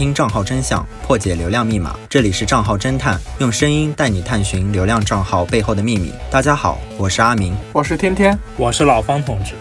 听账号真相，破解流量密码。这里是账号侦探，用声音带你探寻流量账号背后的秘密。大家好，我是阿明，我是天天，我是老方同志。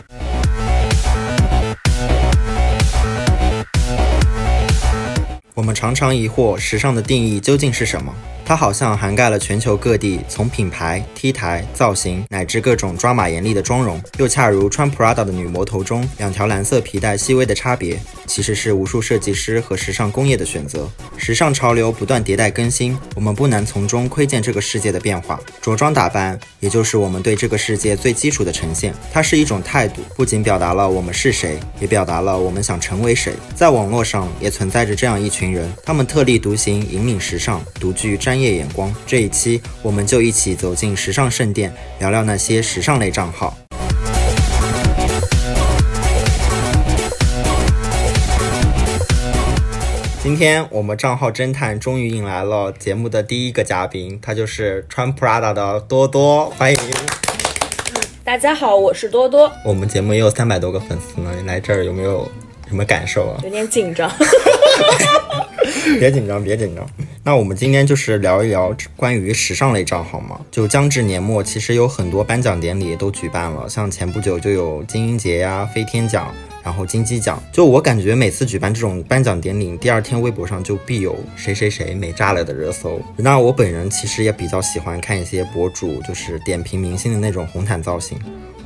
我们常常疑惑，时尚的定义究竟是什么？它好像涵盖了全球各地，从品牌、T 台、造型，乃至各种抓马严厉的妆容，又恰如穿 Prada 的女魔头中两条蓝色皮带细微的差别，其实是无数设计师和时尚工业的选择。时尚潮流不断迭代更新，我们不难从中窥见这个世界的变化。着装打扮，也就是我们对这个世界最基础的呈现。它是一种态度，不仅表达了我们是谁，也表达了我们想成为谁。在网络上也存在着这样一群人，他们特立独行，引领时尚，独具专。业眼光，这一期我们就一起走进时尚圣殿，聊聊那些时尚类账号。今天我们账号侦探终于迎来了节目的第一个嘉宾，他就是穿 Prada 的多多，欢迎！大家好，我是多多。我们节目也有三百多个粉丝呢，你来这儿有没有什么感受啊？有点紧张。别紧张，别紧张。那我们今天就是聊一聊关于时尚类账号嘛。就将至年末，其实有很多颁奖典礼都举办了，像前不久就有金鹰节呀、飞天奖。然后金鸡奖，就我感觉每次举办这种颁奖典礼，第二天微博上就必有谁谁谁美炸了的热搜。那我本人其实也比较喜欢看一些博主，就是点评明星的那种红毯造型。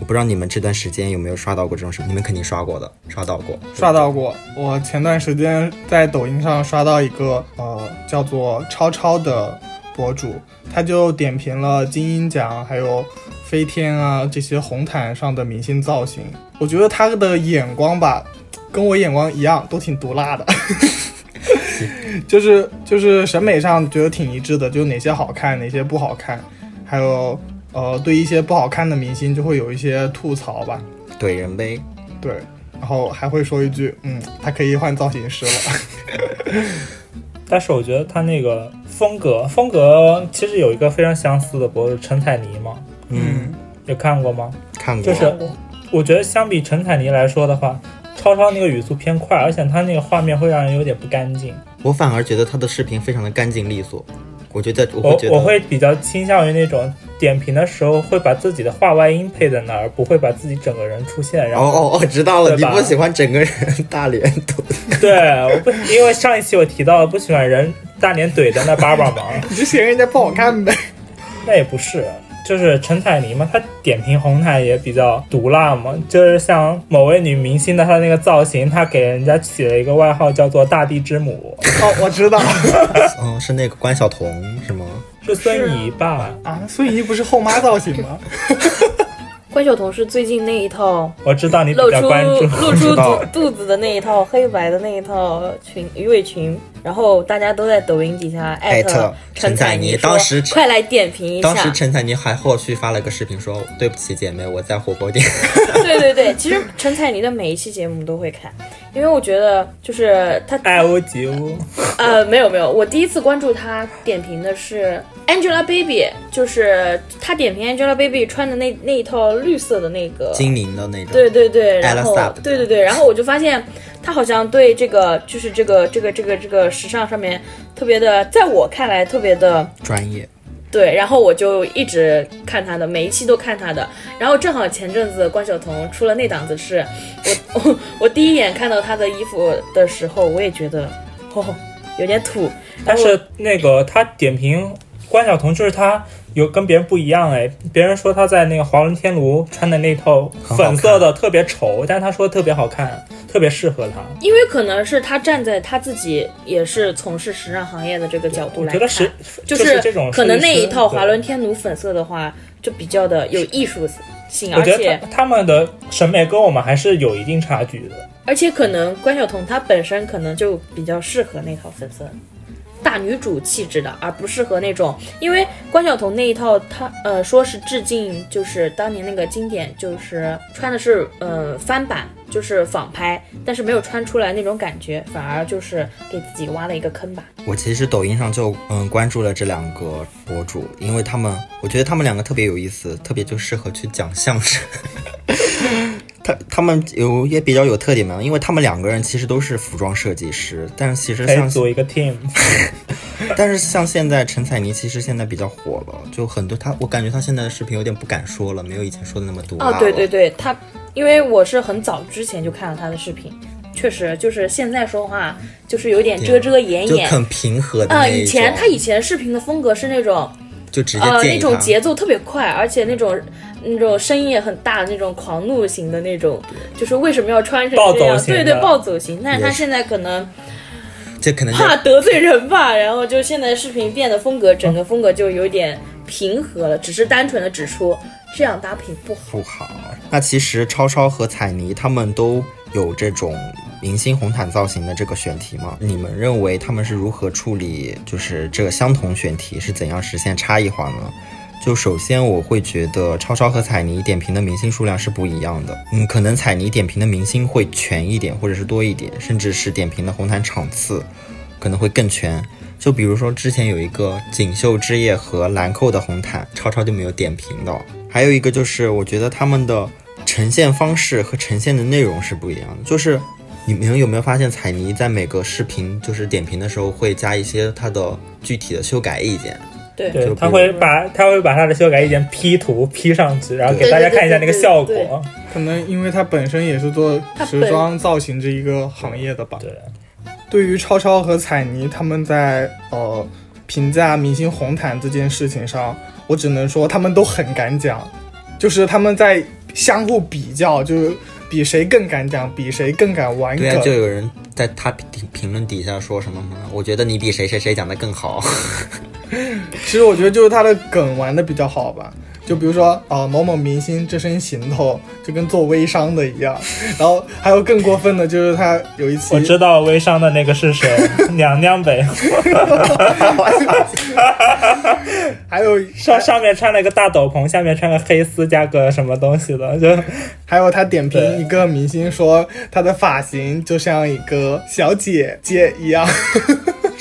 我不知道你们这段时间有没有刷到过这种视频？你们肯定刷过的，刷到过，刷到过。我前段时间在抖音上刷到一个呃叫做超超的博主，他就点评了金鹰奖还有飞天啊这些红毯上的明星造型。我觉得他的眼光吧，跟我眼光一样，都挺毒辣的，就是就是审美上觉得挺一致的，就哪些好看，哪些不好看，还有呃，对一些不好看的明星就会有一些吐槽吧，怼人呗，对，然后还会说一句，嗯，他可以换造型师了。但是我觉得他那个风格风格其实有一个非常相似的不是陈彩妮吗，嗯，有看过吗？看过，就是。我觉得相比陈彩妮来说的话，超超那个语速偏快，而且他那个画面会让人有点不干净。我反而觉得他的视频非常的干净利索。我觉得我我会比较倾向于那种点评的时候会把自己的话外音配在那儿，不会把自己整个人出现。然后哦哦哦，知道了，你不喜欢整个人大脸怼。对，我不因为上一期我提到了不喜欢人大脸怼在那叭叭忙，你就嫌人家不好看呗？那也不是。就是陈彩妮嘛，她点评红毯也比较毒辣嘛。就是像某位女明星的她那个造型，她给人家起了一个外号叫做“大地之母”。哦，我知道。嗯，是那个关晓彤是吗？是孙怡吧？啊，孙怡不是后妈造型吗？关晓彤是最近那一套，我知道你露出露出肚肚子的那一套黑白的那一套裙鱼尾裙，然后大家都在抖音底下艾特陈彩妮，当时快来点评一下。当时陈彩妮还后续发了个视频说：“对不起姐妹，我在火锅店。”对对对，其实陈彩妮的每一期节目都会看，因为我觉得就是她爱屋及乌。呃，没有没有，我第一次关注她点评的是 Angelababy，就是她点评 Angelababy 穿的那那一套。绿色的那个精灵的那种，对对对，然后对对对，然后我就发现他好像对这个就是这个这个这个这个时尚上面特别的，在我看来特别的专业，对，然后我就一直看他的，每一期都看他的，然后正好前阵子关晓彤出了那档子事，我我 我第一眼看到他的衣服的时候，我也觉得哦有点土，但是那个他点评关晓彤就是他。有跟别人不一样哎，别人说他在那个华伦天奴穿的那套粉色的特别丑，但是他说特别好看，特别适合他。因为可能是他站在他自己也是从事时尚行业的这个角度来看，就是这种可能那一套华伦天奴粉色的话，就比较的有艺术性，而且他们的审美跟我们还是有一定差距的。而且可能关晓彤她本身可能就比较适合那套粉色。大女主气质的，而不适合那种，因为关晓彤那一套，她呃说是致敬，就是当年那个经典，就是穿的是呃翻版，就是仿拍，但是没有穿出来那种感觉，反而就是给自己挖了一个坑吧。我其实抖音上就嗯关注了这两个博主，因为他们我觉得他们两个特别有意思，特别就适合去讲相声。他他们有也比较有特点嘛，因为他们两个人其实都是服装设计师，但是其实像可以组一个 team。但是像现在陈彩妮其实现在比较火了，就很多他我感觉他现在的视频有点不敢说了，没有以前说的那么毒辣哦，对对对，他，因为我是很早之前就看了他的视频，确实就是现在说话就是有点遮遮掩掩。就很平和的啊、那一种。以前他以前视频的风格是那种就直接呃那种节奏特别快，而且那种那种声音也很大，那种狂怒型的那种，就是为什么要穿成暴这样？走型对对，暴走型。但是他现在可能这可能怕得罪人吧，然后就现在视频变得风格，整个风格就有点平和了，只是单纯的指出这样搭配不好。不好。那其实超超和彩妮他们都有这种明星红毯造型的这个选题吗？你们认为他们是如何处理就是这个相同选题是怎样实现差异化呢？就首先我会觉得超超和彩妮点评的明星数量是不一样的，嗯，可能彩妮点评的明星会全一点，或者是多一点，甚至是点评的红毯场次可能会更全。就比如说之前有一个锦绣之夜和兰蔻的红毯，超超就没有点评的。还有一个就是我觉得他们的呈现方式和呈现的内容是不一样的，就是。你们有没有发现彩妮在每个视频就是点评的时候会加一些她的具体的修改意见？对对，他会把他会把他的修改意见 P 图 P 上去，然后给大家看一下那个效果。可能因为他本身也是做时装造型这一个行业的吧。对，对于超超和彩妮他们在呃评价明星红毯这件事情上，我只能说他们都很敢讲，就是他们在相互比较，就是比谁更敢讲，比谁更敢玩梗。对啊，就有人在他评评论底下说什么吗？我觉得你比谁谁谁讲的更好。其实我觉得就是他的梗玩的比较好吧。就比如说啊、呃某某明星这身行头就跟做微商的一样，然后还有更过分的就是他有一次我知道微商的那个是谁，娘娘呗，还有上上面穿了一个大斗篷，下面穿个黑丝加个什么东西的，就还有他点评一个明星说他的发型就像一个小姐姐一样，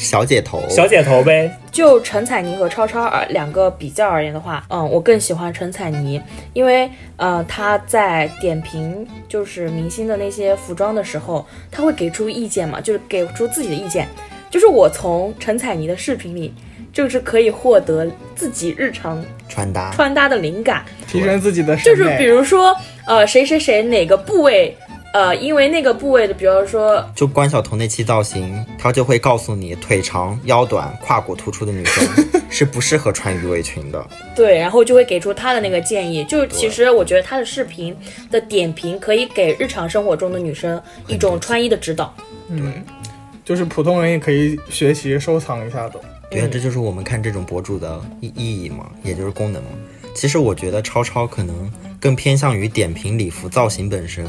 小姐头，小姐头呗。就陈彩妮和超超而两个比较而言的话，嗯，我更喜欢陈彩妮，因为呃她在点评就是明星的那些服装的时候，她会给出意见嘛，就是给出自己的意见，就是我从陈彩妮的视频里，就是可以获得自己日常穿搭，穿搭的灵感，提升自己的审就是。比如说呃谁谁谁哪个部位。呃，因为那个部位的，比如说就关晓彤那期造型，她就会告诉你，腿长、腰短、胯骨突出的女生 是不适合穿鱼尾裙的。对，然后就会给出她的那个建议。就是其实我觉得她的视频的点评可以给日常生活中的女生一种穿衣的指导。嗯，就是普通人也可以学习收藏一下的。对啊，这就是我们看这种博主的意意义嘛，也就是功能嘛。其实我觉得超超可能更偏向于点评礼服造型本身，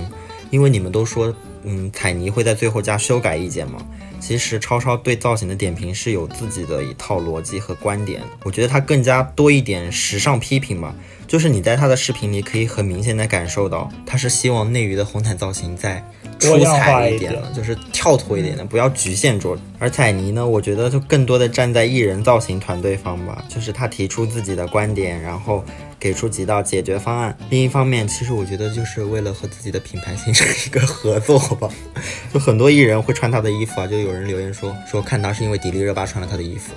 因为你们都说，嗯，彩泥会在最后加修改意见嘛。其实超超对造型的点评是有自己的一套逻辑和观点，我觉得他更加多一点时尚批评吧。就是你在他的视频里可以很明显的感受到，他是希望内娱的红毯造型再出彩一点了，就是跳脱一点的，不要局限住。而彩妮呢，我觉得就更多的站在艺人造型团队方吧，就是他提出自己的观点，然后给出几道解决方案。另一方面，其实我觉得就是为了和自己的品牌形成一个合作吧。就很多艺人会穿他的衣服啊，就有人留言说说看他是因为迪丽热巴穿了他的衣服。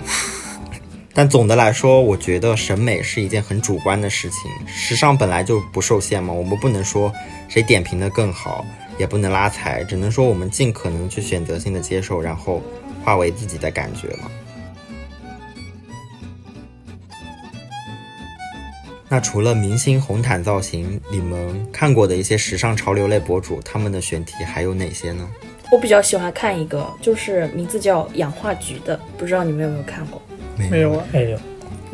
但总的来说，我觉得审美是一件很主观的事情，时尚本来就不受限嘛，我们不能说谁点评的更好，也不能拉踩，只能说我们尽可能去选择性的接受，然后化为自己的感觉嘛。那除了明星红毯造型，你们看过的一些时尚潮流类博主，他们的选题还有哪些呢？我比较喜欢看一个，就是名字叫氧化橘的，不知道你们有没有看过？没有啊，没有，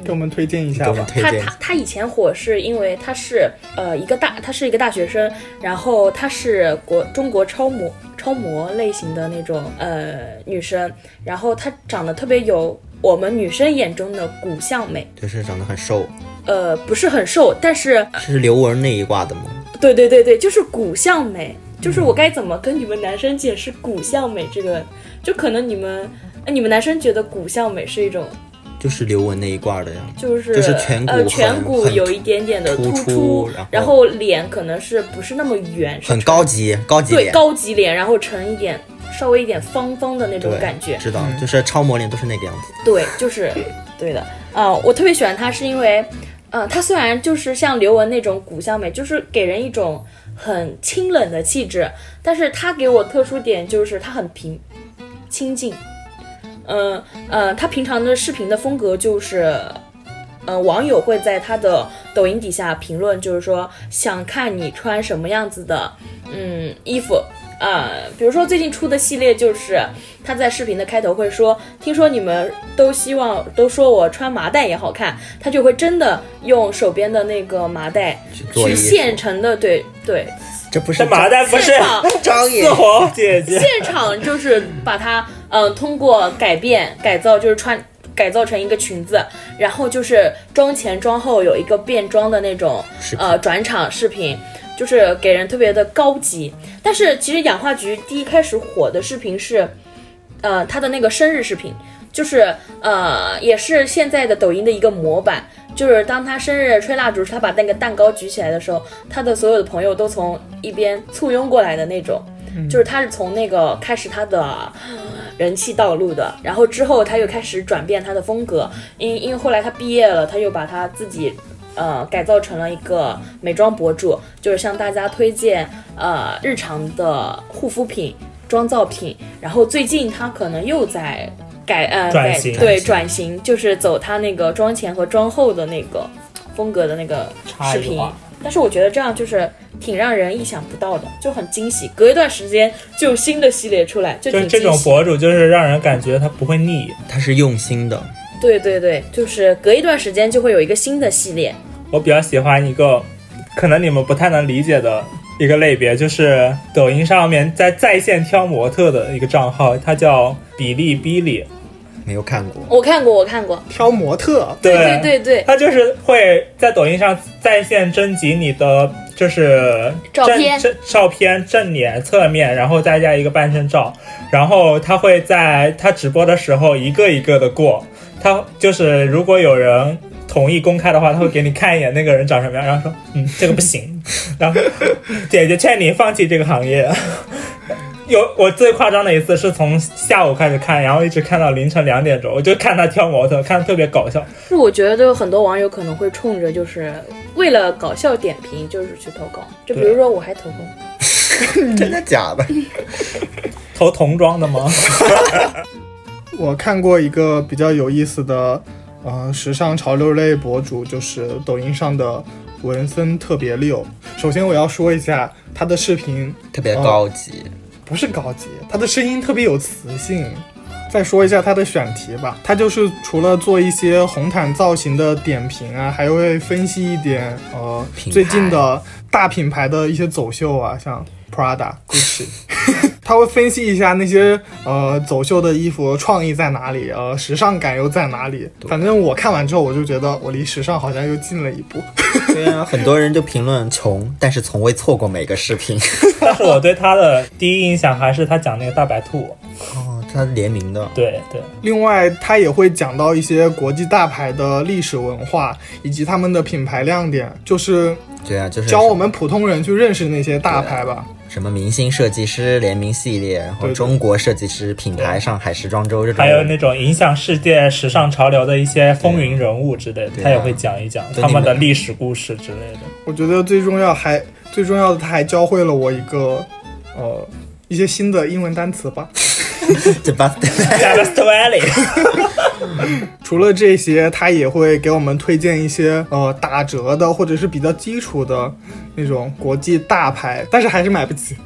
给我们推荐一给我们下吧。推荐。他他他以前火是因为他是呃一个大，他是一个大学生，然后他是国中国超模超模类型的那种呃女生，然后她长得特别有我们女生眼中的骨相美，就是长得很瘦，呃不是很瘦，但是是刘雯那一挂的吗？对对对对，就是骨相美，就是我该怎么跟你们男生解释骨相美这个？就可能你们，呃你们男生觉得骨相美是一种就是刘雯那一挂的呀。就是就是颧骨呃颧骨有一点点的突出，出然后然后脸可能是不是那么圆，很高级，高级对，高级脸，然后成一点稍微一点方方的那种感觉。知道，就是超模脸都是那个样子。对，就是对的。呃，我特别喜欢她，是因为，呃，她虽然就是像刘雯那种骨相美，就是给人一种很清冷的气质，但是她给我特殊点就是她很平清静。嗯呃，他平常的视频的风格就是。呃，网友会在他的抖音底下评论，就是说想看你穿什么样子的，嗯，衣服，呃，比如说最近出的系列就是他在视频的开头会说，听说你们都希望都说我穿麻袋也好看，他就会真的用手边的那个麻袋去现成的，对对，这不是这麻袋不是现场 张也四火姐姐，现场就是把它嗯、呃通过改变改造，就是穿。改造成一个裙子，然后就是妆前妆后有一个变装的那种呃转场视频，就是给人特别的高级。但是其实氧化菊第一开始火的视频是，呃，他的那个生日视频，就是呃，也是现在的抖音的一个模板。就是当他生日吹蜡烛，他把那个蛋糕举起来的时候，他的所有的朋友都从一边簇拥过来的那种。就是他是从那个开始他的人气道路的，然后之后他又开始转变他的风格，因因为后来他毕业了，他又把他自己呃改造成了一个美妆博主，就是向大家推荐呃日常的护肤品、妆造品，然后最近他可能又在改呃改转型对转转型，就是走他那个妆前和妆后的那个风格的那个视频。但是我觉得这样就是挺让人意想不到的，就很惊喜。隔一段时间就有新的系列出来，就就是这挺惊喜。种博主，就是让人感觉他不会腻。他是用心的，对对对，就是隔一段时间就会有一个新的系列。我比较喜欢一个，可能你们不太能理解的一个类别，就是抖音上面在在线挑模特的一个账号，它叫比利比利。没有看过。我看过，我看过。挑模特，对对对对，他就是会在抖音上在线征集你的就是正照片正照片正脸、侧面，然后再加一个半身照，然后他会在他直播的时候一个一个的过，他就是如果有人。同意公开的话，他会给你看一眼那个人长什么样，然后说，嗯，这个不行，然后姐姐劝你放弃这个行业。有我最夸张的一次是从下午开始看，然后一直看到凌晨两点钟，我就看他挑模特，看的特别搞笑。是我觉得就很多网友可能会冲着就是为了搞笑点评，就是去投稿。就比如说我还投过，真的假的？投童装的吗？我看过一个比较有意思的，呃，时尚潮流类博主，就是抖音上的文森特别六。首先我要说一下他的视频特别高级，不是高级，他的声音特别有磁性。再说一下他的选题吧，他就是除了做一些红毯造型的点评啊，还会分析一点呃最近的大品牌的一些走秀啊，像 Prada、Gucci，他会分析一下那些呃走秀的衣服创意在哪里，呃时尚感又在哪里。反正我看完之后，我就觉得我离时尚好像又近了一步。对啊，很多人就评论穷，但是从未错过每个视频。但 是我对他的第一印象还是他讲那个大白兔。哦，他联名的，对对，另外，他也会讲到一些国际大牌的历史文化以及他们的品牌亮点，就是对啊，就是教我们普通人去认识那些大牌吧。什么明星设计师联名系列，然后中国设计师品牌上海时装周这种，还有那种影响世界时尚潮流的一些风云人物之类的，他也会讲一讲他们的历史故事之类的。我觉得最重要还最重要的，他还教会了我一个呃一些新的英文单词吧。这把 Just Valley，除了这些，他也会给我们推荐一些呃打折的或者是比较基础的那种国际大牌，但是还是买不起。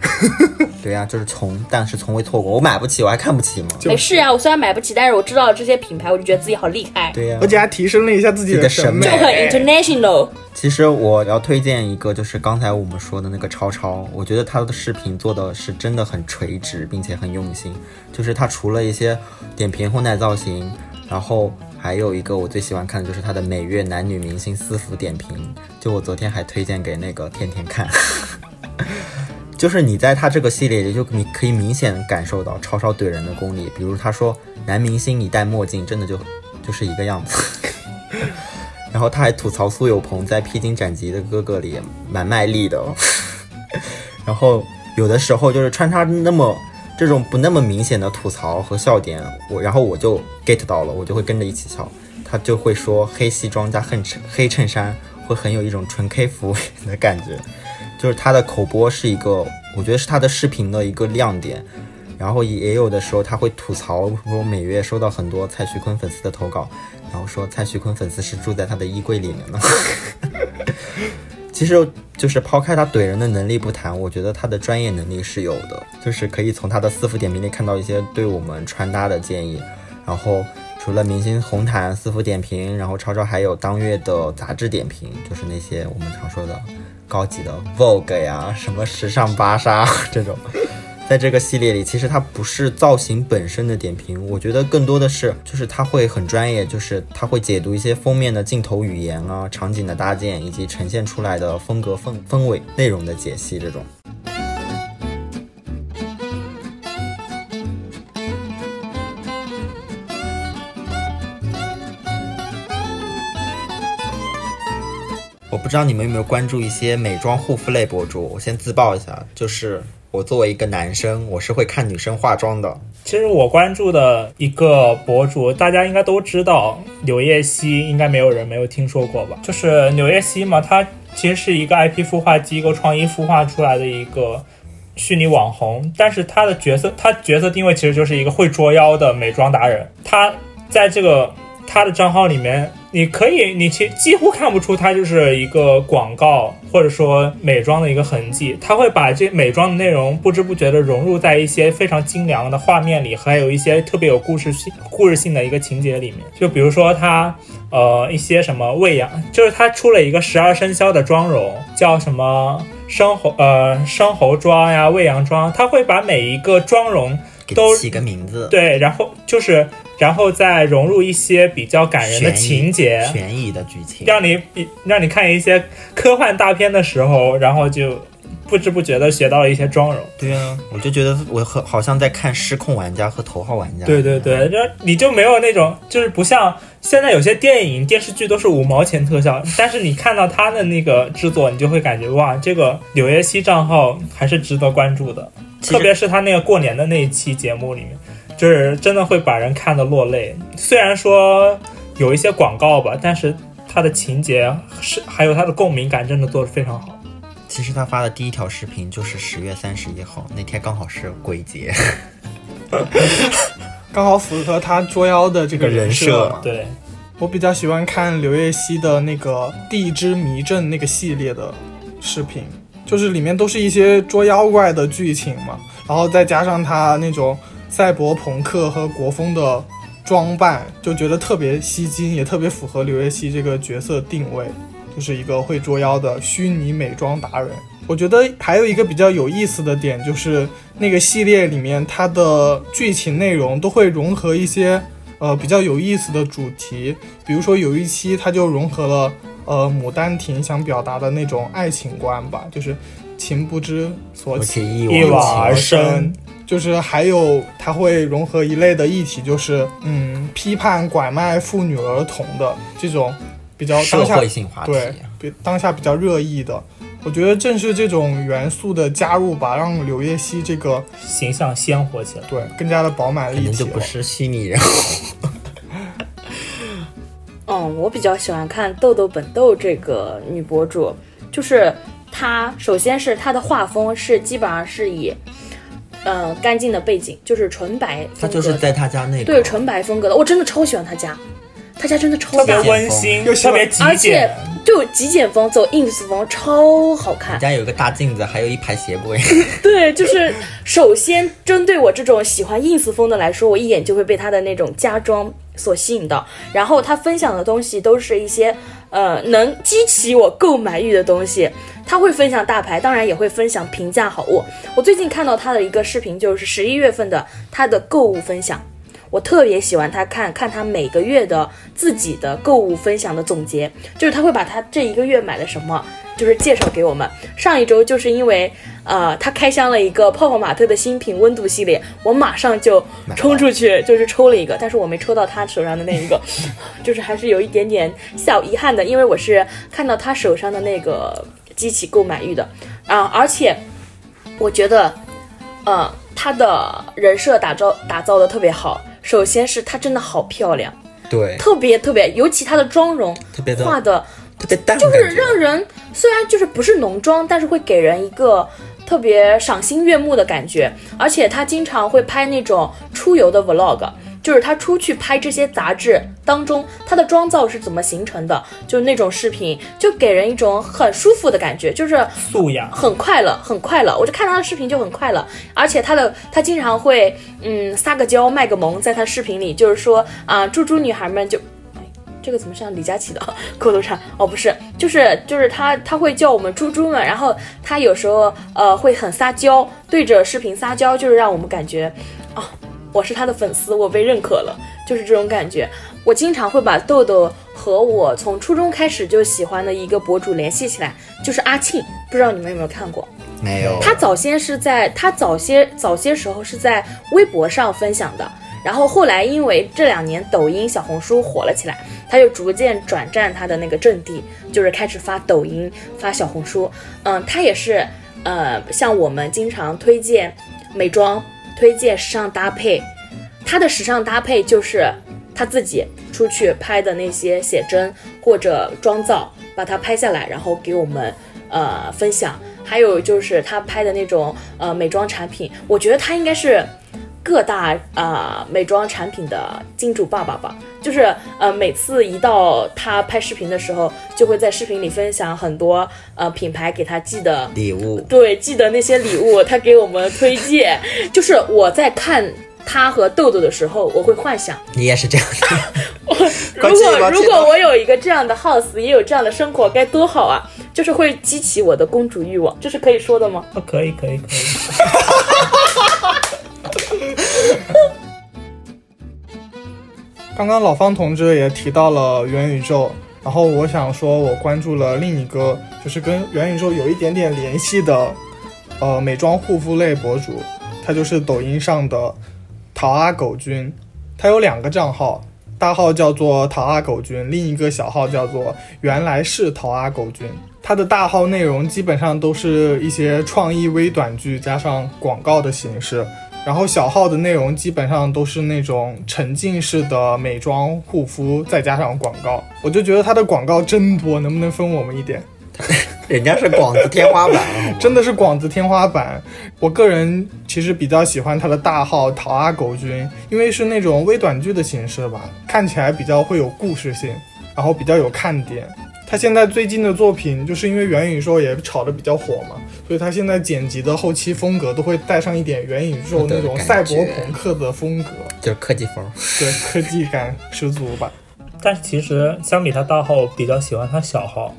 对呀、就是从，但是从未错过。我买不起，我还看不起吗？就没事啊，我虽然买不起，但是我知道这些品牌，我就觉得自己好厉害，对呀、而且还提升了一下自己的审审美就很 international。其实我要推荐一个，就是刚才我们说的那个超超，我觉得他的视频做的是真的很垂直，并且很用心。就是他除了一些点评后代造型，然后还有一个我最喜欢看的就是他的每月男女明星私服点评。就我昨天还推荐给那个天天看。就是你在他这个系列里，就你可以明显感受到超超怼人的功力。比如他说男明星你戴墨镜真的就就是一个样子。然后他还吐槽苏有朋在《披荆斩棘的哥哥》里蛮卖力的，然后有的时候就是穿插那么这种不那么明显的吐槽和笑点，我然后我就 get 到了，我就会跟着一起笑。他就会说黑西装加黑衬黑衬衫会很有一种纯 K 服的感觉，就是他的口播是一个，我觉得是他的视频的一个亮点。然后也有的时候他会吐槽说每月收到很多蔡徐坤粉丝的投稿，然后说蔡徐坤粉丝是住在他的衣柜里面的。其实就是抛开他怼人的能力不谈，我觉得他的专业能力是有的，就是可以从他的私服点评里看到一些对我们穿搭的建议。然后除了明星红毯、私服点评，然后超超还有当月的杂志点评，就是那些我们常说的高级的 Vogue 呀、什么时尚芭莎这种。在这个系列里，其实它不是造型本身的点评，我觉得更多的是，就是它会很专业，就是它会解读一些封面的镜头语言啊、场景的搭建，以及呈现出来的风格氛氛围、内容的解析这种。我不知道你们有没有关注一些美妆护肤类博主，我先自曝一下，就是我作为一个男生，我是会看女生化妆的。其实我关注的一个博主，大家应该都知道，柳叶熙，应该没有人没有听说过吧？就是柳叶熙嘛，她其实是一个 IP 孵化机构创意孵化出来的一个虚拟网红，但是她的角色，她角色定位其实就是一个会捉妖的美妆达人。她在这个他的账号里面。你可以，你其几乎看不出他就是一个广告，或者说美妆的一个痕迹。他会把这美妆的内容不知不觉的融入在一些非常精良的画面里，还有一些特别有故事性、故事性的一个情节里面。就比如说他，呃，一些什么喂养，就是他出了一个十二生肖的妆容，叫什么生猴，呃，生猴妆呀，喂养妆。他会把每一个妆容都起个名字，对，然后就是。然后再融入一些比较感人的情节、悬疑的剧情，让你比让你看一些科幻大片的时候，然后就不知不觉的学到了一些妆容。对啊，我就觉得我很好像在看《失控玩家》和《头号玩家》。对对对，就你就没有那种，就是不像现在有些电影电视剧都是五毛钱特效，但是你看到他的那个制作，你就会感觉哇，这个柳叶熙账号还是值得关注的，特别是他那个过年的那一期节目里面。就是真的会把人看得落泪，虽然说有一些广告吧，但是他的情节是还有他的共鸣感真的做得非常好。其实他发的第一条视频就是十月三十一号那天，刚好是鬼节，刚好符合他捉妖的这个人设。对，我比较喜欢看刘烨熙的那个《地之迷阵》那个系列的视频，就是里面都是一些捉妖怪的剧情嘛，然后再加上他那种。赛博朋克和国风的装扮，就觉得特别吸睛，也特别符合刘烨熙这个角色定位，就是一个会捉妖的虚拟美妆达人。我觉得还有一个比较有意思的点，就是那个系列里面它的剧情内容都会融合一些呃比较有意思的主题，比如说有一期它就融合了呃《牡丹亭》想表达的那种爱情观吧，就是情不知所起，一往而深。就是还有，它会融合一类的议题，就是嗯，批判拐卖妇女儿童的这种比较当下对，比当下比较热议的。我觉得正是这种元素的加入吧，让柳叶熙这个形象鲜活起来，对，更加的饱满立体。就不是虚拟人物。嗯，我比较喜欢看豆豆本豆这个女博主，就是她，首先是她的画风是基本上是以。呃，干净的背景就是纯白，她就是在他家那个对纯白风格的，我真的超喜欢他家，他家真的超特别温馨，又特别极简，而且就极简风，走 ins 风，超好看。家有一个大镜子，还有一排鞋柜。对，就是首先针对我这种喜欢 ins 风的来说，我一眼就会被他的那种家装所吸引到。然后他分享的东西都是一些呃能激起我购买欲的东西。他会分享大牌，当然也会分享平价好物。我最近看到他的一个视频，就是十一月份的他的购物分享。我我特别喜欢他看看他每个月的自己的购物分享的总结，就是他会把他这一个月买了什么，就是介绍给我们。上一周就是因为呃他开箱了一个泡泡玛特的新品温度系列，我马上就冲出去就是抽了一个，但是我没抽到他手上的那一个，就是还是有一点点小遗憾的，因为我是看到他手上的那个激起购买欲的啊，而且我觉得。呃。他的人设打造打造的特别好。首先是她真的好漂亮，对，特别特别，尤其她的妆容特别的画的，特别淡，就是让人虽然就是不是浓妆，但是会给人一个特别赏心悦目的感觉。而且她经常会拍那种出游的 vlog。就是他出去拍这些杂志当中，他的妆造是怎么形成的？就是那种视频，就给人一种很舒服的感觉，就是素养，很快乐，很快乐。我就看他的视频就很快乐，而且他的他经常会嗯撒个娇卖个萌，在他视频里就是说啊，猪猪女孩们就，哎，这个怎么像李佳琦的 口头禅？哦，不是，就是就是他他会叫我们猪猪们，然后他有时候呃会很撒娇，对着视频撒娇，就是让我们感觉啊。我是他的粉丝，我被认可了，就是这种感觉。我经常会把豆豆和我从初中开始就喜欢的一个博主联系起来，就是阿庆。不知道你们有没有看过？没有。他早先是在他早些早些时候是在微博上分享的，然后后来因为这两年抖音、小红书火了起来，他就逐渐转战他的那个阵地，就是开始发抖音、发小红书。嗯，他也是呃，像我们经常推荐美妆。推荐时尚搭配，他的时尚搭配就是他自己出去拍的那些写真或者妆造，把它拍下来，然后给我们呃分享。还有就是他拍的那种呃美妆产品，我觉得他应该是。各大啊美妆产品的金主爸爸吧，就是呃每次一到他拍视频的时候，就会在视频里分享很多呃品牌给他寄的礼物，对，寄的那些礼物，他给我们推荐。就是我在看他和豆豆的时候，我会幻想你也是这样的。如果如果我有一个这样的 house，也有这样的生活，该多好啊！就是会激起我的公主欲望，这是可以说的吗？哦，可以可以可以。刚刚老方同志也提到了元宇宙，然后我想说，我关注了另一个就是跟元宇宙有一点点联系的，呃，美妆护肤类博主，他就是抖音上的桃阿狗君，他有两个账号，大号叫做桃阿狗君，另一个小号叫做原来是桃阿狗君。他的大号内容基本上都是一些创意微短剧加上广告的形式。然后小号的内容基本上都是那种沉浸式的美妆护肤，再加上广告，我就觉得他的广告真多，能不能分我们一点？人家是广子天花板，真的是广子天花板。我个人其实比较喜欢他的大号桃阿狗君，因为是那种微短剧的形式吧，看起来比较会有故事性，然后比较有看点。他现在最近的作品，就是因为元宇宙也炒得比较火嘛，所以他现在剪辑的后期风格都会带上一点元宇宙那种赛博朋克的风格，就是科技风，对，科技感十足吧。但是其实相比他大号，我比较喜欢他小号，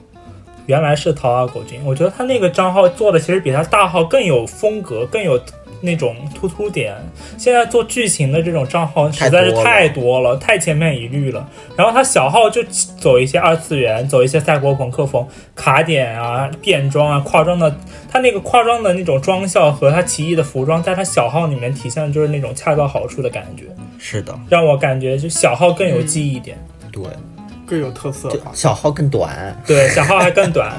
原来是桃花狗君，我觉得他那个账号做的其实比他大号更有风格，更有。那种突突点，现在做剧情的这种账号实在是太多了，太千篇一律了。然后他小号就走一些二次元，走一些赛博朋克风，卡点啊、变装啊、夸张的，他那个夸张的那种妆效和他奇异的服装，在他小号里面体现的就是那种恰到好处的感觉。是的，让我感觉就小号更有记忆点，对，更有特色。小号更短，对，小号还更短。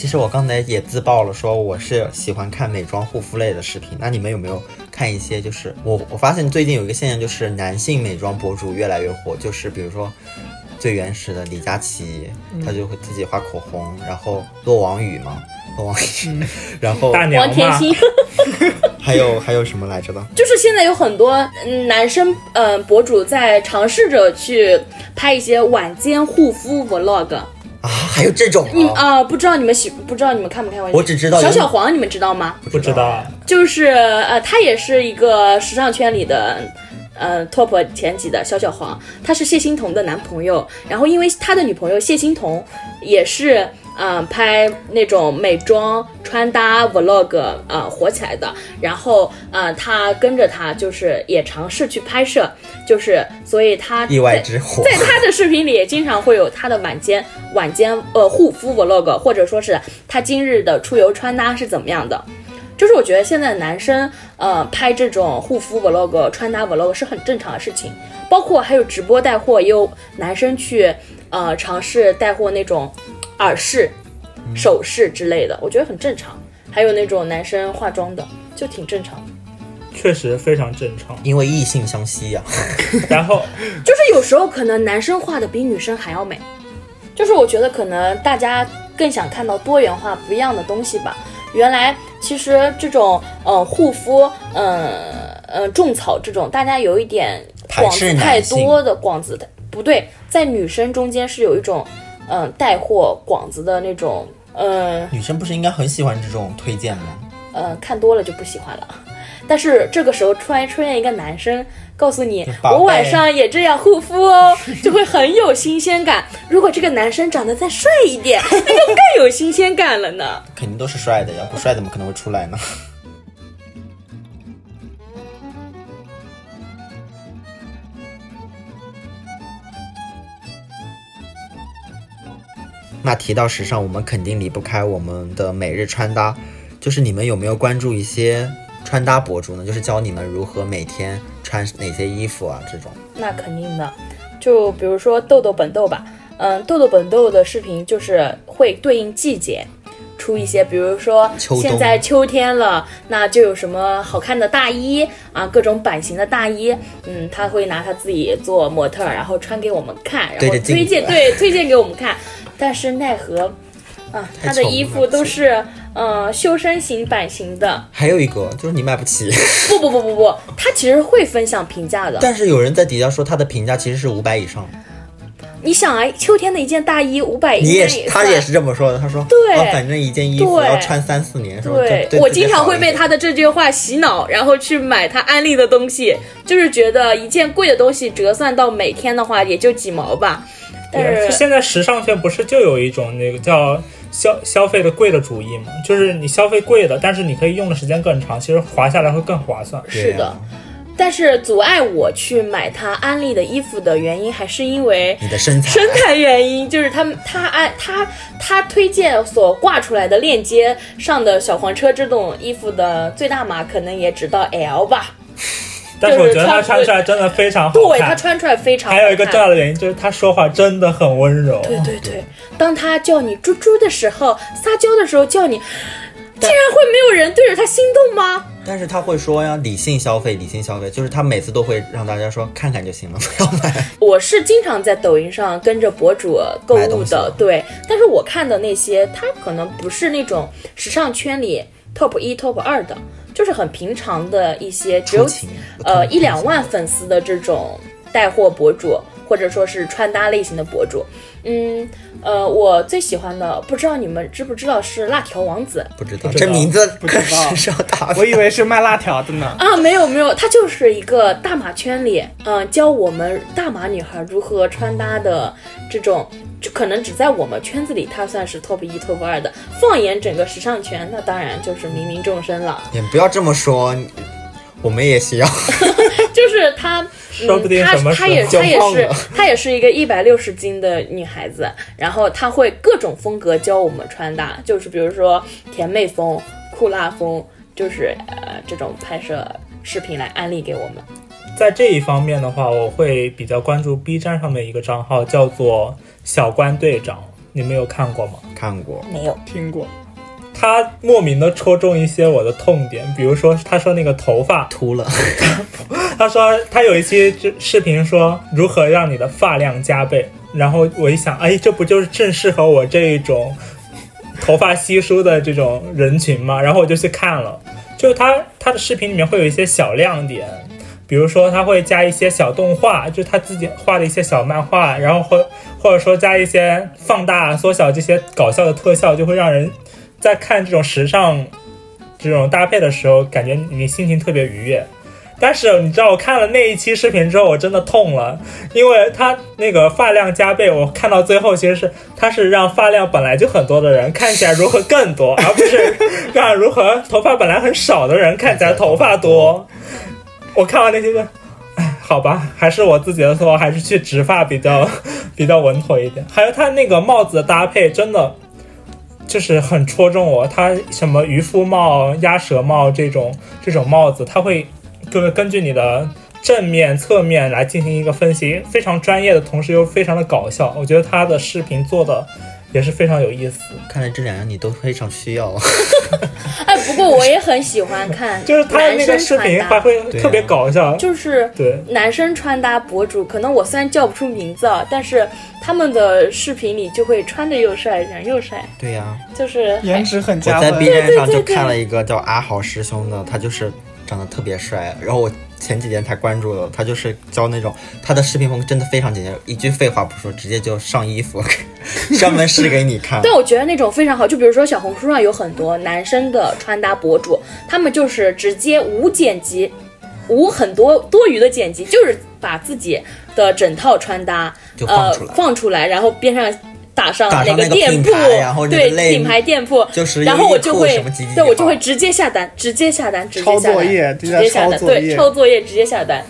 其实我刚才也自曝了，说我是喜欢看美妆护肤类的视频。那你们有没有看一些？就是我我发现最近有一个现象，就是男性美妆博主越来越火。就是比如说最原始的李佳琦，他就会自己画口红，然后洛王宇嘛，洛王宇，然后王天心，还有还有什么来着的？就是现在有很多男生嗯博主在尝试着去拍一些晚间护肤 vlog。啊，还有这种你啊，不知道你们喜不知道你们看不看？我只知道小小黄，你们知道吗？不知道，就是呃，他也是一个时尚圈里的呃 top 前几的小小黄，他是谢欣桐的男朋友，然后因为他的女朋友谢欣桐也是嗯、拍那种美妆穿搭 vlog 呃火起来的，然后呃他跟着他就是也尝试去拍摄，就是所以他意外之火。在他的视频里也经常会有他的晚间晚间呃护肤 vlog，或者说是他今日的出游穿搭是怎么样的。就是我觉得现在男生呃拍这种护肤 vlog、穿搭 vlog 是很正常的事情，包括还有直播带货，也有男生去呃尝试带货那种耳饰、首饰之类的，我觉得很正常。还有那种男生化妆的，就挺正常的。确实非常正常。因为异性相吸呀、然后 就是有时候可能男生画的比女生还要美，就是我觉得可能大家更想看到多元化不一样的东西吧。原来其实这种呃护肤，嗯呃种草这种，大家有一点广子太多的广子不对，在女生中间是有一种嗯、呃带货广子的那种，嗯、女生不是应该很喜欢这种推荐吗？呃，看多了就不喜欢了。但是这个时候突然出现一个男生，告诉你我晚上也这样护肤哦，就会很有新鲜感。如果这个男生长得再帅一点，那就更有新鲜感了呢。肯定都是帅的呀，不帅怎么可能会出来呢？那提到时尚，我们肯定离不开我们的每日穿搭。就是你们有没有关注一些穿搭博主呢？就是教你们如何每天穿哪些衣服啊这种。那肯定的，就比如说豆豆本豆吧，嗯，豆豆本豆的视频就是会对应季节。出一些，比如说现在秋天了，那就有什么好看的大衣啊，各种版型的大衣，嗯，他会拿他自己做模特儿，然后穿给我们看，然后推荐 对推荐给我们看，但是奈何啊，他的衣服都是呃修身型版型的，还有一个就是你买不起，不不不不不，他其实会分享评价的，但是有人在底下说他的评价其实是五百以上。你想啊，秋天的一件大衣五百，你也是，他也是这么说的。他说，对啊反正一件衣服对要穿三四年，说对对我经常会被他的这句话洗脑，然后去买他安利的东西，就是觉得一件贵的东西折算到每天的话也就几毛吧。但，是现在时尚圈不是就有一种那个叫消消费的贵的主义嘛？就是你消费贵的，但是你可以用的时间更长，其实划下来会更划算。是的啊但是阻碍我去买他安利的衣服的原因，还是因为你的身材身材原因，就是他们他安他他推荐所挂出来的链接上的小黄车这种衣服的最大码可能也只到 L 吧。但是我觉得他穿穿出来真的非常好看对他。穿出来非常好还有一个重要的原因就是他说话真的很温柔。对对对，当他叫你猪猪的时候，撒娇的时候叫你，竟然会没有人对着他心动吗？但是他会说呀，理性消费，理性消费，就是他每次都会让大家说看看就行了，不要买。我是经常在抖音上跟着博主购物的，对。但是我看的那些，他可能不是那种时尚圈里 top 一、top 二的，就是很平常的一些只有呃一两万粉丝的这种带货博主，或者说是穿搭类型的博主。嗯，呃，我最喜欢的，不知道你们知不知道是辣条王子不知道这名字不知道可时尚大 我以为是卖辣条的呢。啊？没有没有，他就是一个大码圈里，嗯、教我们大码女孩如何穿搭的这种。就可能只在我们圈子里，他算是 top 一、top 二的。放眼整个时尚圈，那当然就是芸芸众生了。你不要这么说，我们也需要。就是她，说不定嗯，她什么时候她也她也是就胖了她也是一个一百六十斤的女孩子，然后她会各种风格教我们穿搭，就是比如说甜妹风、酷辣风，就是呃这种拍摄视频来安利给我们。在这一方面的话，我会比较关注 B 站上面一个账号，叫做小关队长，你们有看过吗？看过，没有，听过，他莫名的戳中一些我的痛点，比如说他说那个头发，秃了，他说他有一期就视频说如何让你的发量加倍，然后我一想，哎，这不就是正适合我这一种头发稀疏的这种人群吗？然后我就去看了，就他他的视频里面会有一些小亮点，比如说他会加一些小动画，就他自己画的一些小漫画，然后或或者说加一些放大、缩小这些搞笑的特效，就会让人在看这种时尚这种搭配的时候，感觉你心情特别愉悦。但是你知道，我看了那一期视频之后，我真的痛了，因为他那个发量加倍，我看到最后其实是他是让发量本来就很多的人看起来如何更多，而不是让如何头发本来很少的人看起来头发多。我看完那些就，哎，好吧，还是我自己的错，还是去植发比较比较稳妥一点。还有他那个帽子的搭配，真的。就是很戳中我，他什么渔夫帽、鸭舌帽这种这种帽子，他会根根据你的正面、侧面来进行一个分析，非常专业的同时又非常的搞笑。我觉得他的视频做的也是非常有意思。看来这两样你都非常需要。哎，不过我也很喜欢看，就是他的那个视频还会特别搞笑，就是对男生穿搭博主，可能我虽然叫不出名字啊，但是。他们的视频里就会穿的又帅，人又帅。对呀，就是颜值很加分。我在 B 站上就看了一个叫阿豪师兄的，他就是长得特别帅。然后我前几天才关注的，他就是教那种，他的视频风格真的非常简洁，一句废话不说，直接就上衣服，专门试给你看。但我觉得那种非常好，就比如说小红书上有很多男生的穿搭博主，他们就是直接无剪辑。无很多多余的剪辑，就是把自己的整套穿搭呃放出来，然后边上打上哪个店铺，对品牌店铺，就是然后我就会对我就会直接下单，直接下单，直接下单，抄作业，直接下单，对抄作业直接下单，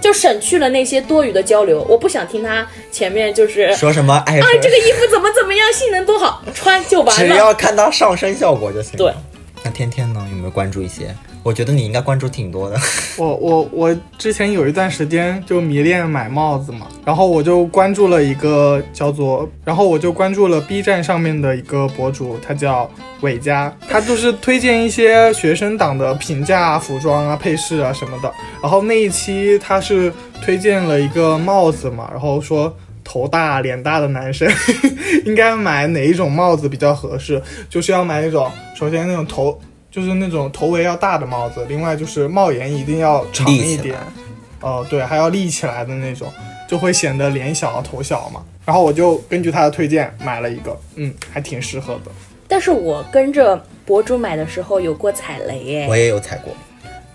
就省去了那些多余的交流。我不想听他前面就是说什么哎啊这个衣服怎么怎么样，性能多好，穿就完了，只要看到上身效果就行。对，那天天呢有没有关注一些？我觉得你应该关注挺多的。我我我之前有一段时间就迷恋买帽子嘛，然后我就关注了一个叫做，然后我就关注了 B 站上面的一个博主，他叫伟嘉，他就是推荐一些学生党的平价服装啊、配饰啊什么的。然后那一期他是推荐了一个帽子嘛，然后说头大脸大的男生 应该买哪一种帽子比较合适，就是要买那种首先那种头。就是那种头围要大的帽子，另外就是帽檐一定要长一点，哦，对，还要立起来的那种，就会显得脸小头小嘛。然后我就根据他的推荐买了一个，嗯，还挺适合的。但是我跟着博主买的时候有过踩雷耶，我也有踩过。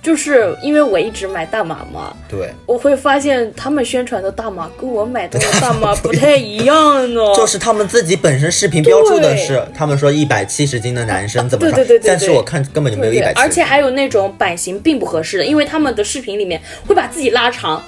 就是因为我一直买大码嘛，对，我会发现他们宣传的大码跟我买的大码不太一样呢。就是他们自己本身视频标注的是，他们说一百七十斤的男生怎么对对对对，但是我看根本就没有一百，而且还有那种版型并不合适的，因为他们的视频里面会把自己拉长。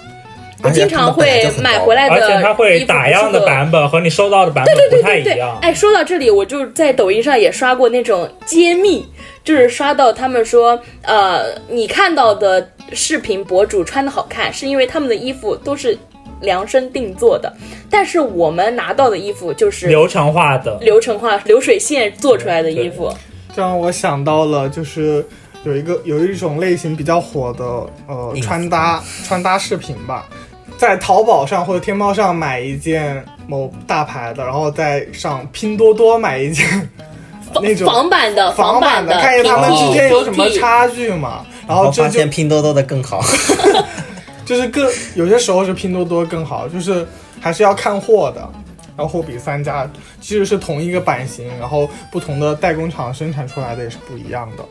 我经常会买回来的，而且他会打样的版本和你收到的版本不太一样。哎，说到这里，我就在抖音上也刷过那种揭秘。就是刷到他们说，呃，你看到的视频博主穿的好看，是因为他们的衣服都是量身定做的，但是我们拿到的衣服就是流程化的、流程化流水线做出来的衣服。这让我想到了，就是有一个有一种类型比较火的，呃，穿搭穿搭视频吧，在淘宝上或者天猫上买一件某大牌的，然后再上拼多多买一件。那种仿版的，仿版的，看一下他们之间有什么差距嘛？然后发现拼多多的更好，就是更有些时候是拼多多更好，就是还是要看货的。然后货比三家，即使是同一个版型，然后不同的代工厂生产出来的也是不一样的。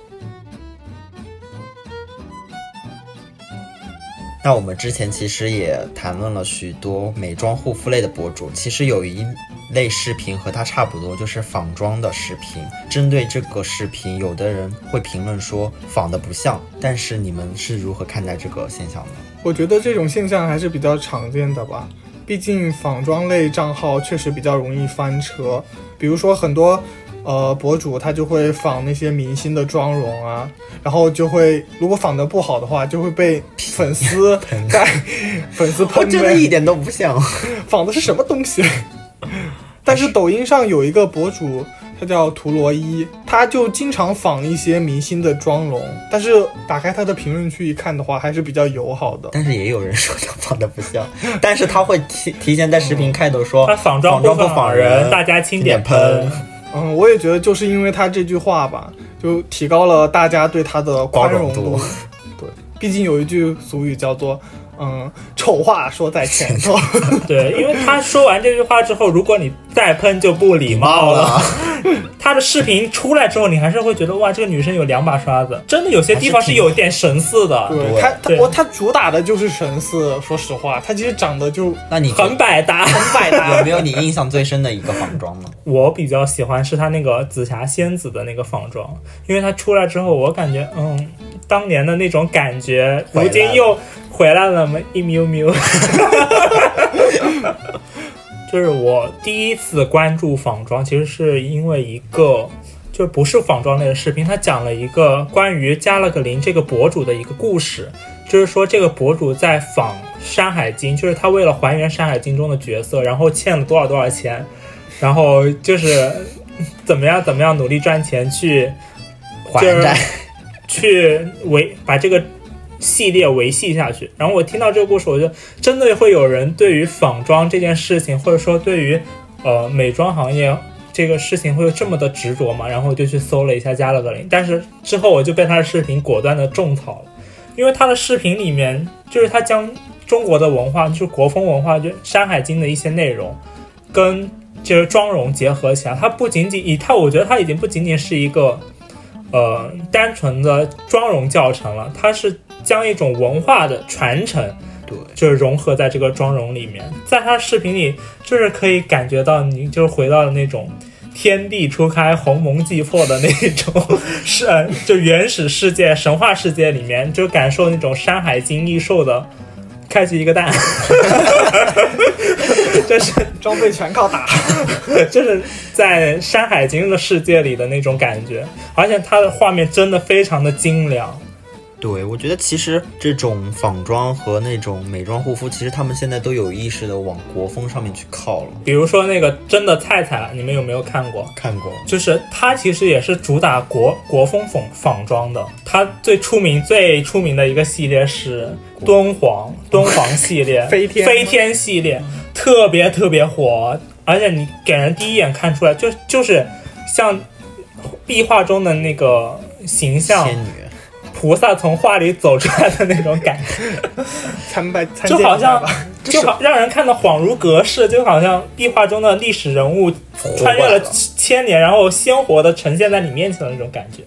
那我们之前其实也谈论了许多美妆护肤类的博主，其实有一类视频和它差不多，就是仿妆的视频。针对这个视频，有的人会评论说仿的不像，但是你们是如何看待这个现象的？我觉得这种现象还是比较常见的吧，毕竟仿妆类账号确实比较容易翻车，比如说很多。呃，博主他就会仿那些明星的妆容啊，然后就会如果仿的不好的话，就会被粉丝 喷 粉丝喷。真的一点都不像，仿的是什么东西？但是抖音上有一个博主，他叫图罗伊，他就经常仿一些明星的妆容，但是打开他的评论区一看的话，还是比较友好的。但是也有人说他仿的不像，但是他会提提前在视频开头说他仿妆不仿人，大家轻点喷。嗯，我也觉得就是因为他这句话吧，就提高了大家对他的宽容度。对，毕竟有一句俗语叫做“嗯，丑话说在前头”。对，因为他说完这句话之后，如果你再喷就不礼貌了。他，的视频出来之后，你还是会觉得哇，这个女生有两把刷子，真的有些地方是有点神似的，对他他他主打的就是神似，说实话，他其实长得就那你很百搭。很百搭。有没有你印象最深的一个仿妆呢？我比较喜欢是他那个紫霞仙子的那个仿妆，因为他出来之后，我感觉嗯，当年的那种感觉，如今又回来了嘛，一喵喵。就是我第一次关注仿妆，其实是因为一个。就不是仿妆类的视频，他讲了一个关于加了个林这个博主的一个故事，就是说这个博主在仿《山海经》，就是他为了还原《山海经》中的角色，然后欠了多少多少钱，然后就是怎么样怎么样努力赚钱去还债，去维把这个系列维系下去。然后我听到这个故事，我就真的会有人对于仿妆这件事情，或者说对于呃美妆行业这个事情会有这么的执着吗？然后我就去搜了一下加了个零，但是之后我就被他的视频果断的种草了，因为他的视频里面就是他将中国的文化，就是国风文化，就《山海经》的一些内容，跟就是妆容结合起来，它不仅仅以它，我觉得它已经不仅仅是一个呃单纯的妆容教程了，它是将一种文化的传承。对，就是融合在这个妆容里面，在他视频里，就是可以感觉到你就是回到了那种天地初开、鸿蒙既破的那种 是呃就原始世界、神话世界里面，就感受那种《山海经》异兽的开启一个蛋，这是装备全靠打。就是在《山海经》的世界里的那种感觉，而且它的画面真的非常的精良。对，我觉得其实这种仿妆和那种美妆护肤，其实他们现在都有意识的往国风上面去靠了。比如说那个真的菜菜，你们有没有看过？看过，就是它其实也是主打国国风仿仿妆的。它最出名、最出名的一个系列是敦煌敦煌系列 飞天飞天系列，特别特别火，而且你给人第一眼看出来就就是像壁画中的那个形象，仙女，菩萨从画里走出来的那种感觉。参拜参就好像。就好让人看得恍如隔世，就好像壁画中的历史人物穿越了千年，然后鲜活的呈现在你面前的那种感觉。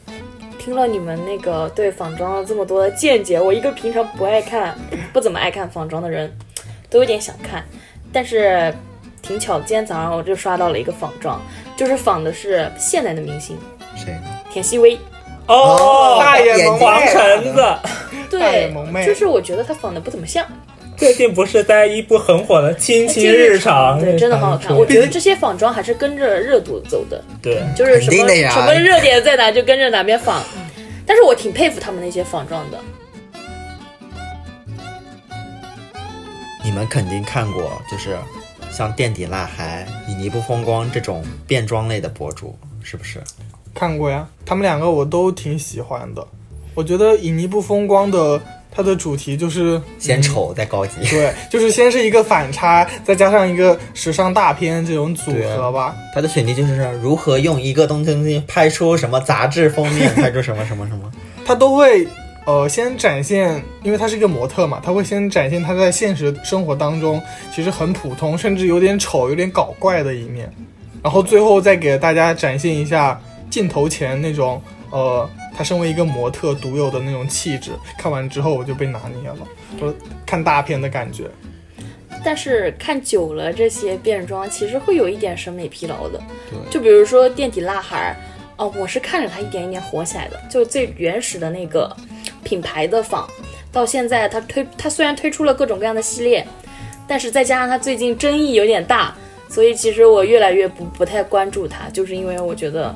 听了你们那个对仿妆的这么多的见解，我一个平常不爱看、不怎么爱看仿妆的人，都有点想看。但是挺巧，今天早上我就刷到了一个仿妆，就是仿的是现代的明星谁？田曦薇。哦，大眼萌橙子，对萌妹，就是我觉得他仿的不怎么像，最近不是在一部很火的《亲亲日常》对，真的很好看。我觉得这些仿妆还是跟着热度走的，对，就是什么什么热点在哪就跟着哪边仿。但是我挺佩服他们那些仿妆的。你们肯定看过，就是像垫底辣孩、以尼不风光这种变装类的博主，是不是？看过呀，他们两个我都挺喜欢的。我觉得以尼不风光的它的主题就是先丑再高级，对，就是先是一个反差，再加上一个时尚大片这种组合吧。它的选题就是如何用一个东西拍出什么杂志封面，拍出什么什么什么。他都会呃先展现，因为他是一个模特嘛，他会先展现他在现实生活当中其实很普通，甚至有点丑、有点搞怪的一面，然后最后再给大家展现一下镜头前那种呃他身为一个模特独有的那种气质。看完之后我就被拿捏了，我看大片的感觉。但是看久了，这些变装其实会有一点审美疲劳的。对就比如说垫底辣孩儿，哦，我是看着他一点一点火起来的，就最原始的那个品牌的仿，到现在他推他虽然推出了各种各样的系列，但是再加上他最近争议有点大，所以其实我越来越不不太关注他，就是因为我觉得，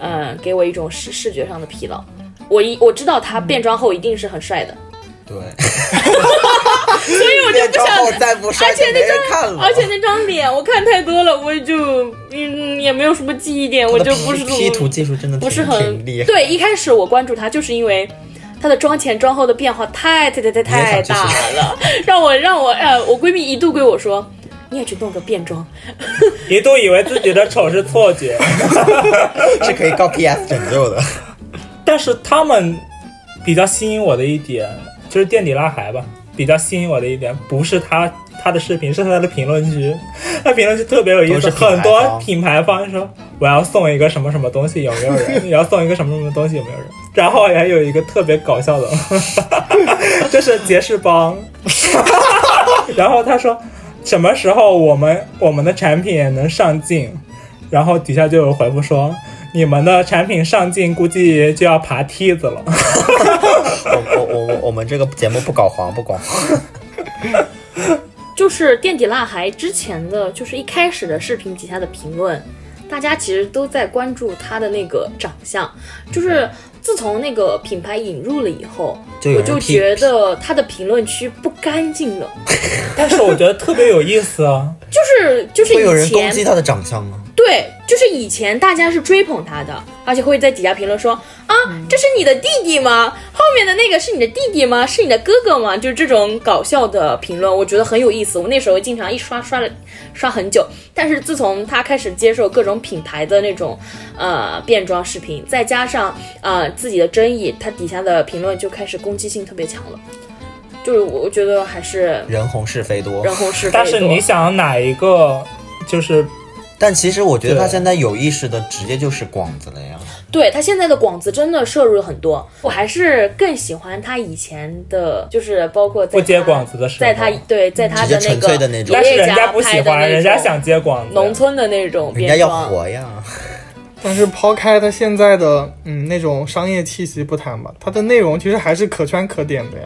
嗯，给我一种视视觉上的疲劳。我一我知道他变装后一定是很帅的，对，所以我就不想再不帅而且那张看了。而且那张脸我看太多了，我就嗯也没有什么记忆点，我就不是 P 图技术真的不是很厉害。对。一开始我关注他，就是因为他的妆前妆后的变化太太太太太大了，让我让我呃，我闺蜜一度跟我说。你也去弄个变装，一度以为自己的丑是错觉，是可以告 PS 拯救的。但是他们比较吸引我的一点就是垫底拉孩吧，比较吸引我的一点，不是他他的视频，是他的评论区。他评论区特别有意思，很多品牌方说我要送一个什么什么东西，有没有人？你要送一个什么什么东西，有没有人？然后还有一个特别搞笑的，就是杰士邦。然后他说什么时候我们我们的产品能上镜？然后底下就有回复说。你们的产品上镜估计就要爬梯子了。我我我我我们这个节目不搞黄不搞黄，就是垫底辣孩之前的就是一开始的视频底下的评论，大家其实都在关注他的那个长相，就是自从那个品牌引入了以后，我就觉得他的评论区不干净了，但是我觉得特别有意思啊，就是就是会有人攻击他的长相吗？对，就是以前大家是追捧他的，而且会在底下评论说啊，这是你的弟弟吗？后面的那个是你的弟弟吗？是你的哥哥吗？就是这种搞笑的评论，我觉得很有意思。我那时候经常一刷刷了刷很久，但是自从他开始接受各种品牌的那种呃变装视频，再加上呃自己的争议，他底下的评论就开始攻击性特别强了。就是我觉得还是人红是非多，人红是非多。但是你想哪一个就是但其实我觉得他现在有意识的直接就是广子了呀。对他现在的广子真的摄入了很多，我还是更喜欢他以前的，就是包括在不接广子的时候在他对在他的那个粹的那种但是人家不喜欢，人家想接广子。农村的那种人家要。活呀，但是抛开他现在的嗯那种商业气息不谈吧，他的内容其实还是可圈可点的呀。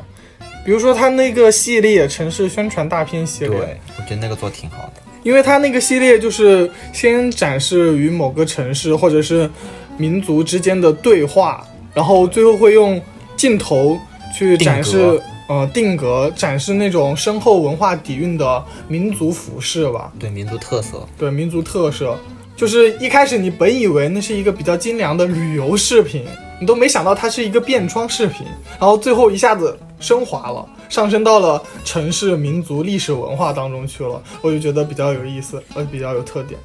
比如说他那个系列城市宣传大片系列，对，我觉得那个做挺好的。因为它那个系列就是先展示与某个城市或者是民族之间的对话，然后最后会用镜头去展示呃定格，展示那种深厚文化底蕴的民族服饰吧，对民族特色，对民族特色。就是一开始你本以为那是一个比较精良的旅游视频，你都没想到它是一个变装视频，然后最后一下子升华了，上升到了城市、民族、历史文化当中去了，我就觉得比较有意思，呃，比较有特点。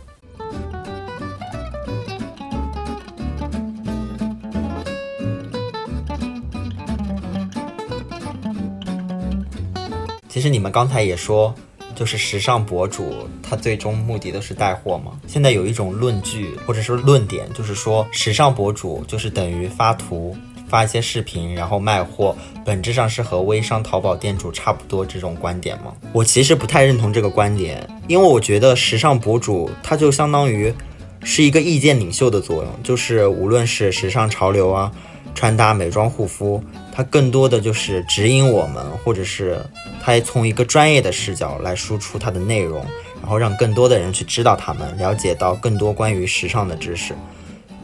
其实你们刚才也说，就是时尚博主他最终目的都是带货嘛。现在有一种论据或者是论点，就是说时尚博主就是等于发图。发一些视频，然后卖货，本质上是和微商淘宝店主差不多这种观点吗？我其实不太认同这个观点，因为我觉得时尚博主他就相当于是一个意见领袖的作用，就是无论是时尚潮流啊、穿搭、美妆、护肤，它更多的就是指引我们，或者是它从一个专业的视角来输出它的内容，然后让更多的人去知道他们，了解到更多关于时尚的知识。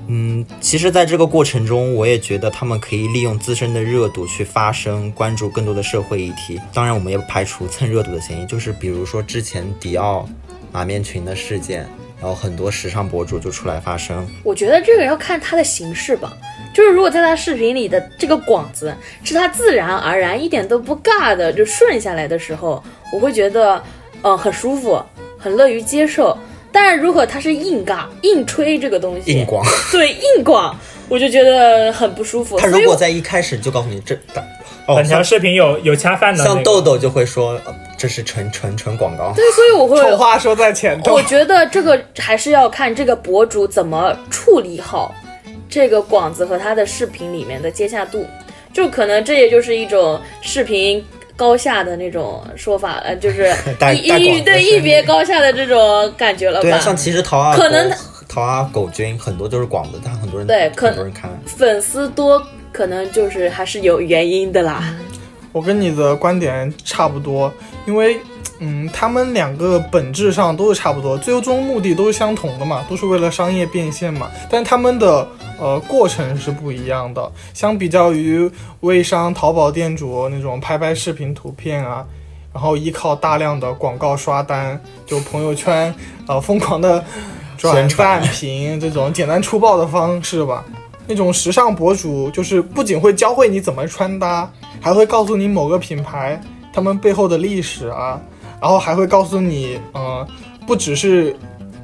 嗯，其实，在这个过程中，我也觉得他们可以利用自身的热度去发声，关注更多的社会议题。当然，我们也不排除蹭热度的嫌疑，就是比如说之前迪奥马面裙的事件，然后很多时尚博主就出来发声。我觉得这个要看他的形式吧，就是如果在他视频里的这个广子是他自然而然一点都不尬的就顺下来的时候，我会觉得呃很舒服，很乐于接受。但是如果他是硬尬、硬吹这个东西，硬广，对硬广，我就觉得很不舒服。他如果在一开始就告诉你这，哦，本条视频有有恰饭的、那个，像豆豆就会说、呃这是纯纯纯广告。对，所以我会丑话说在前头我，觉得这个还是要看这个博主怎么处理好这个广子和他的视频里面的接下度，就可能这也就是一种视频高下的那种说法，呃，就是 一一对一别高下的这种感觉了吧？对啊，像其实桃啊可能狗淘啊狗君很多都是广的，但很多人对可很多人看。粉丝多，可能就是还是有原因的啦。我跟你的观点差不多，因为，嗯，他们两个本质上都是差不多，最终目的都是相同的嘛，都是为了商业变现嘛。但他们的呃过程是不一样的。相比较于微商、淘宝店主那种拍拍视频图片啊，然后依靠大量的广告刷单，就朋友圈呃疯狂的转赞评这种简单粗暴的方式吧。那种时尚博主就是不仅会教会你怎么穿搭，还会告诉你某个品牌他们背后的历史啊，然后还会告诉你，呃，不只是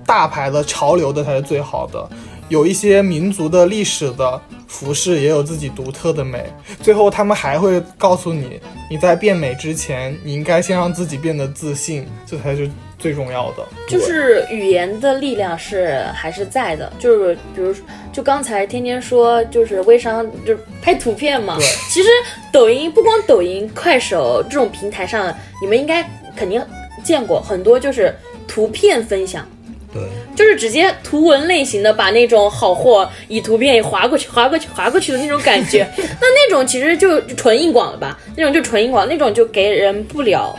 大牌的潮流的才是最好的，有一些民族的历史的服饰也有自己独特的美。最后，他们还会告诉你，你在变美之前，你应该先让自己变得自信，这才是最重要的。就是语言的力量是还是在的，就是比如就刚才天天说，就是微商就是拍图片嘛。对，其实抖音不光抖音、快手这种平台上，你们应该肯定见过很多，就是图片分享。对，就是直接图文类型的，把那种好货以图片划过去、划过去、划过去的那种感觉，那那种其实就纯硬广了吧？那种就纯硬广，那种就给人不了，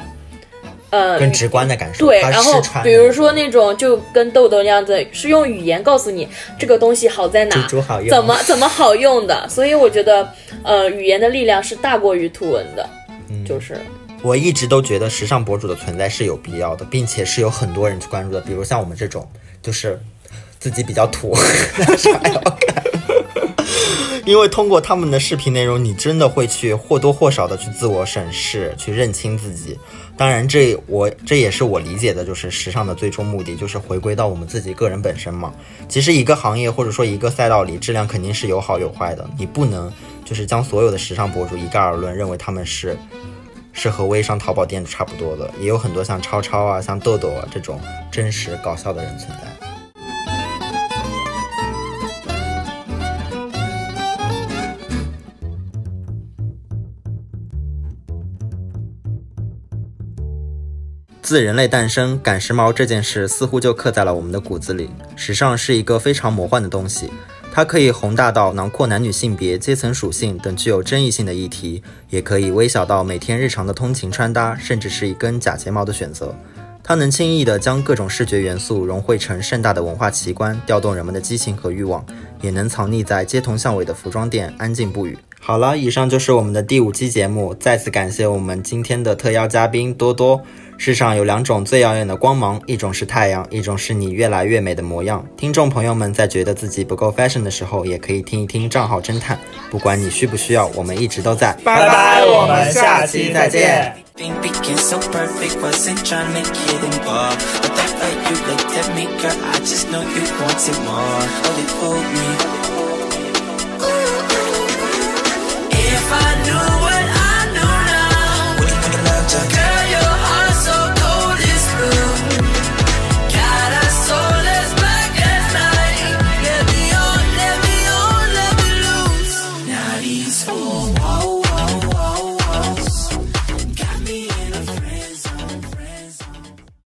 呃，更直观的感受。对，然后比如说那种就跟豆豆那样子，是用语言告诉你这个东西好在哪，猪猪好用怎么怎么好用的。所以我觉得，呃，语言的力量是大过于图文的，嗯就是我一直都觉得时尚博主的存在是有必要的，并且是有很多人去关注的。比如像我们这种，就是自己比较土，但是还要看。因为通过他们的视频内容，你真的会去或多或少的去自我审视，去认清自己。当然这，我这也是我理解的，就是时尚的最终目的，就是回归到我们自己个人本身嘛。其实一个行业或者说一个赛道里，质量肯定是有好有坏的，你不能就是将所有的时尚博主一概而论，认为他们是是和微商淘宝店主差不多的，也有很多像超超啊、像豆豆啊这种真实搞笑的人存在。自人类诞生赶时髦这件事，似乎就刻在了我们的骨子里。时尚是一个非常魔幻的东西，它可以宏大到囊括男女性别、阶层属性等具有争议性的议题，也可以微小到每天日常的通勤穿搭，甚至是一根假睫毛的选择。它能轻易地将各种视觉元素融汇成盛大的文化奇观，调动人们的激情和欲望，也能藏匿在街头巷尾的服装店，安静不语。好了，以上就是我们的第五期节目，再次感谢我们今天的特邀嘉宾多多。世上有两种最耀眼的光芒，一种是太阳，一种是你越来越美的模样。听众朋友们在觉得自己不够 fashion 的时候，也可以听一听账号侦探。不管你需不需要，我们一直都在。拜拜，我们下期再见。Being so perfect, wasn't trying to get involved. But the way you looked at me, girl, I just know you wanted more. Oh, it me. If I knew